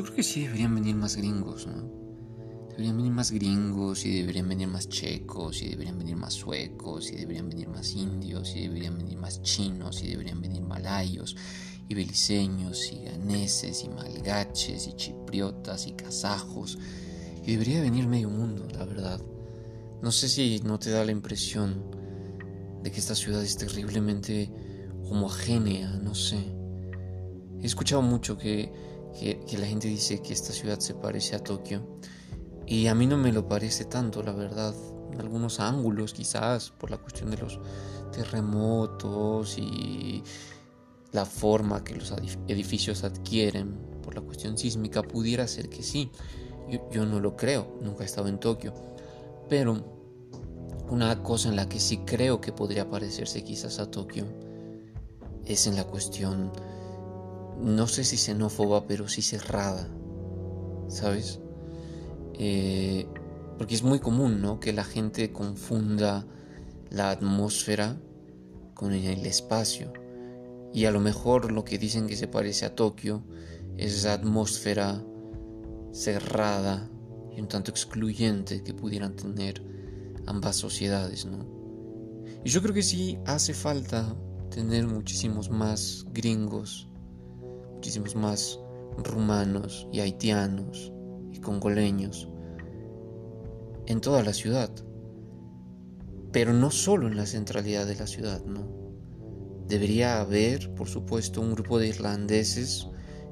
yo creo que sí deberían venir más gringos, ¿no? Deberían venir más gringos y deberían venir más checos y deberían venir más suecos y deberían venir más indios y deberían venir más chinos y deberían venir malayos y beliceños y ganeses y malgaches y chipriotas y kazajos y debería venir medio mundo, la verdad. No sé si no te da la impresión de que esta ciudad es terriblemente homogénea, no sé. He escuchado mucho que, que la gente dice que esta ciudad se parece a Tokio y a mí no me lo parece tanto, la verdad. En algunos ángulos, quizás, por la cuestión de los terremotos y la forma que los edificios adquieren, por la cuestión sísmica, pudiera ser que sí. Yo, no lo creo, nunca he estado en Tokio. Pero una cosa en la que sí creo que podría parecerse quizás a Tokio es en la cuestión, no sé si xenófoba, pero sí cerrada. ¿Sabes? Eh, porque es muy común ¿no? que la gente confunda la atmósfera con el espacio. Y a lo mejor lo que dicen que se parece a Tokio es esa atmósfera cerrada y un tanto excluyente que pudieran tener ambas sociedades, ¿no? Y yo creo que sí hace falta tener muchísimos más gringos, muchísimos más rumanos y haitianos y congoleños en toda la ciudad. Pero no solo en la centralidad de la ciudad, no. Debería haber, por supuesto, un grupo de irlandeses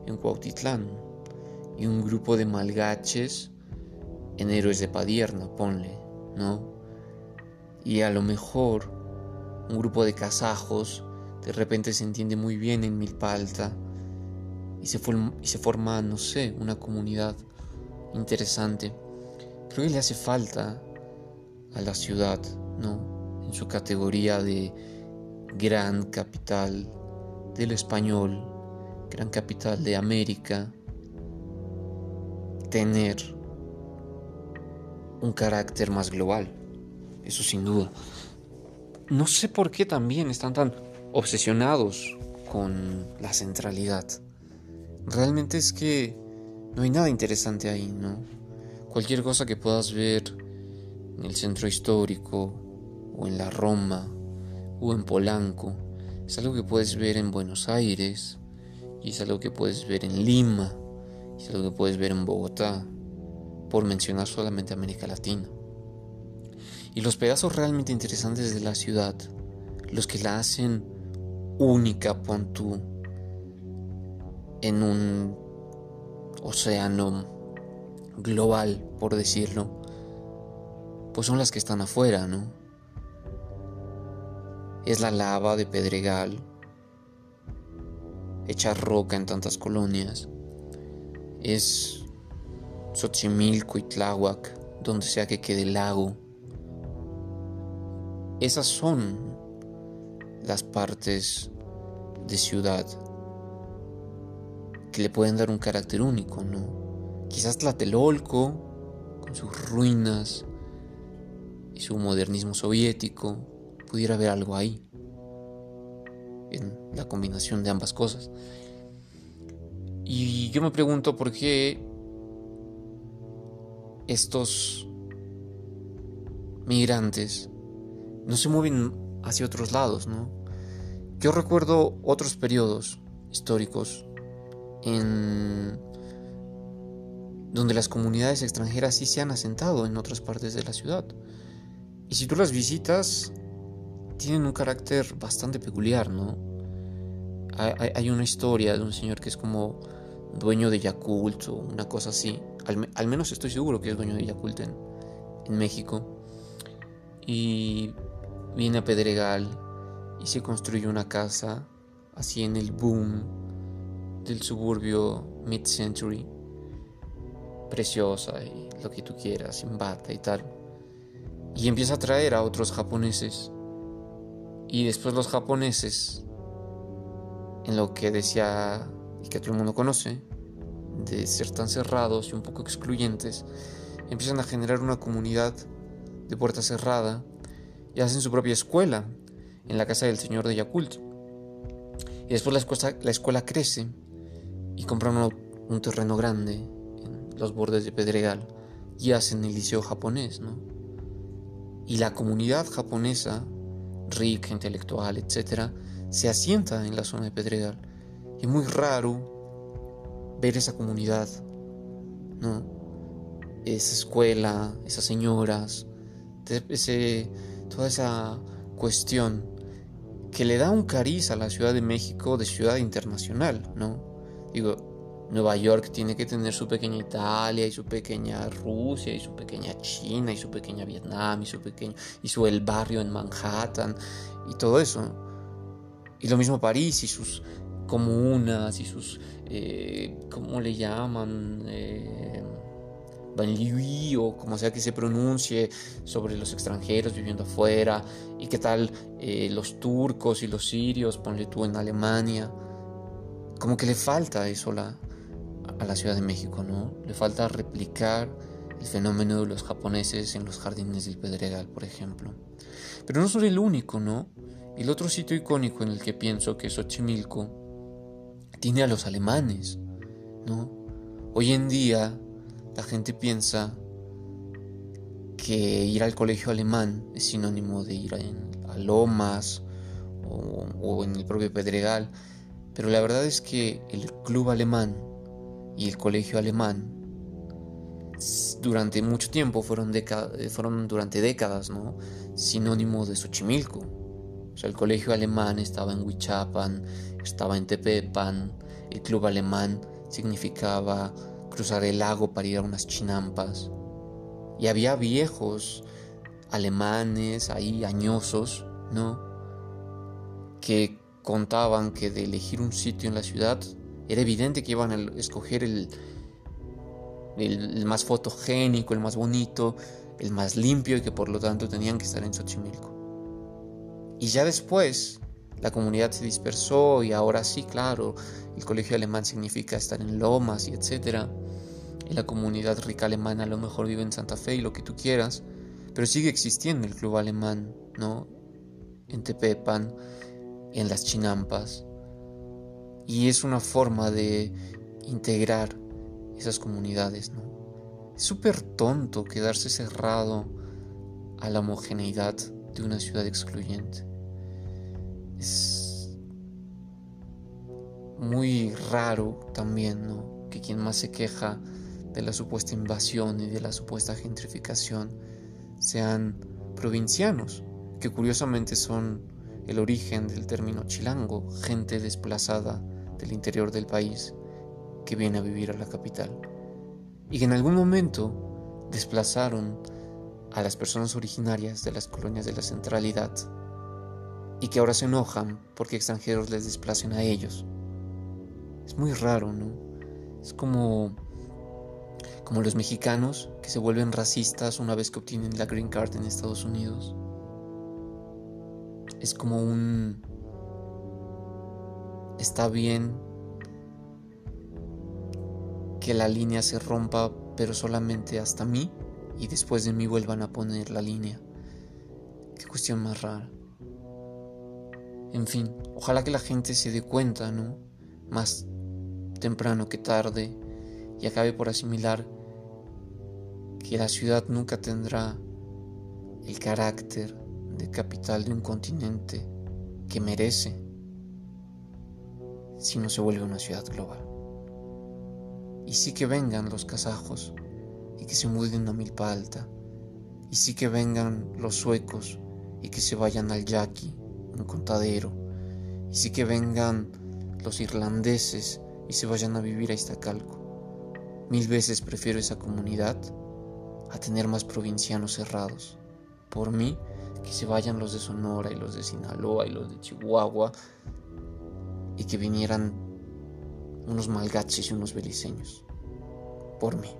en Cuautitlán y un grupo de malgaches en Héroes de Padierna, ponle, ¿no? Y a lo mejor un grupo de kazajos de repente se entiende muy bien en Milpa Alta y se, y se forma, no sé, una comunidad interesante. Creo que le hace falta a la ciudad, ¿no? En su categoría de gran capital del español, gran capital de América, tener un carácter más global. Eso sin duda. No sé por qué también están tan obsesionados con la centralidad. Realmente es que no hay nada interesante ahí, ¿no? Cualquier cosa que puedas ver en el centro histórico o en la Roma o en Polanco es algo que puedes ver en Buenos Aires y es algo que puedes ver en Lima y es algo que puedes ver en Bogotá por mencionar solamente América Latina. Y los pedazos realmente interesantes de la ciudad, los que la hacen única, pon tú, en un océano global, por decirlo, pues son las que están afuera, ¿no? Es la lava de Pedregal, hecha roca en tantas colonias. Es Xochimilco y Tláhuac, donde sea que quede el lago. Esas son las partes de ciudad que le pueden dar un carácter único, ¿no? Quizás Tlatelolco, con sus ruinas y su modernismo soviético, pudiera haber algo ahí, en la combinación de ambas cosas. Y yo me pregunto por qué estos migrantes no se mueven hacia otros lados, ¿no? Yo recuerdo otros periodos históricos en donde las comunidades extranjeras sí se han asentado en otras partes de la ciudad. Y si tú las visitas, tienen un carácter bastante peculiar, ¿no? Hay, una historia de un señor que es como dueño de Yakult o una cosa así. Al, menos estoy seguro que es dueño de Yakult en, en México. Y viene a Pedregal y se construye una casa así en el boom del suburbio mid-century, preciosa y lo que tú quieras, sin y tal. Y empieza a traer a otros japoneses. Y después los japoneses, en lo que decía y que todo el mundo conoce, de ser tan cerrados y un poco excluyentes, empiezan a generar una comunidad de puerta cerrada y hacen su propia escuela en la casa del señor de Yakult. Y después la escuela, la escuela crece y compran un terreno grande en los bordes de Pedregal y hacen el liceo japonés, ¿no? Y la comunidad japonesa, rica, intelectual, etc., se asienta en la zona de Pedregal. Y es muy raro ver esa comunidad, ¿no? Esa escuela, esas señoras, ese, toda esa cuestión que le da un cariz a la Ciudad de México de ciudad internacional, ¿no? Digo, Nueva York tiene que tener su pequeña Italia y su pequeña Rusia y su pequeña China y su pequeña Vietnam y su pequeño y su el barrio en Manhattan y todo eso. Y lo mismo París y sus comunas y sus eh, ¿cómo le llaman? Eh, o como sea que se pronuncie sobre los extranjeros viviendo afuera y qué tal eh, los turcos y los sirios, ponle tú en Alemania. Como que le falta eso a la Ciudad de México, ¿no? Le falta replicar el fenómeno de los japoneses en los jardines del Pedregal, por ejemplo. Pero no son el único, ¿no? El otro sitio icónico en el que pienso que es Xochimilco tiene a los alemanes, ¿no? Hoy en día la gente piensa que ir al colegio alemán es sinónimo de ir a, Lomas o, en el propio Pedregal, pero la verdad es que el club alemán y el colegio alemán durante mucho tiempo fueron, durante décadas ¿no? sinónimo de Xochimilco. O sea, el colegio alemán estaba en Huichapan, estaba en Tepepan, el club alemán significaba cruzar el lago para ir a unas chinampas. Y había viejos alemanes ahí, añosos, ¿no? Que contaban que de elegir un sitio en la ciudad era evidente que iban a escoger el, el, más fotogénico, el más bonito, el más limpio y que por lo tanto tenían que estar en Xochimilco. Y ya después la comunidad se dispersó y ahora sí, claro, el colegio alemán significa estar en lomas y etcétera y la comunidad rica alemana a lo mejor vive en Santa Fe y lo que tú quieras, pero sigue existiendo el club alemán, ¿no? En Tepepan, en las chinampas. Y es una forma de integrar esas comunidades, ¿no? Es súper tonto quedarse cerrado a la homogeneidad de una ciudad excluyente. Es muy raro también, ¿no? Que quien más se queja de la supuesta invasión y de la supuesta gentrificación sean provincianos, que curiosamente son el origen del término chilango, gente desplazada del interior del país que viene a vivir a la capital, y que en algún momento desplazaron a las personas originarias de las colonias de la centralidad y que ahora se enojan porque extranjeros les desplacen a ellos. Es muy raro, ¿no? Es como como los mexicanos que se vuelven racistas una vez que obtienen la green card en Estados Unidos. Es como un... Está bien que la línea se rompa, pero solamente hasta mí y después de mí vuelvan a poner la línea. Qué cuestión más rara. En fin, ojalá que la gente se dé cuenta, ¿no? Más temprano que tarde y acabe por asimilar que la ciudad nunca tendrá el carácter de capital de un continente que merece si no se vuelve una ciudad global. Y sí que vengan los kazajos y que se muden a Milpa Alta. Y sí que vengan los suecos y que se vayan al Yaqui, un contadero. Y sí que vengan los irlandeses y se vayan a vivir a Iztacalco. Mil veces prefiero esa comunidad a tener más provincianos cerrados. Por mí, que se vayan los de Sonora y los de Sinaloa y los de Chihuahua y que vinieran unos malgaches y unos beliceños. Por mí.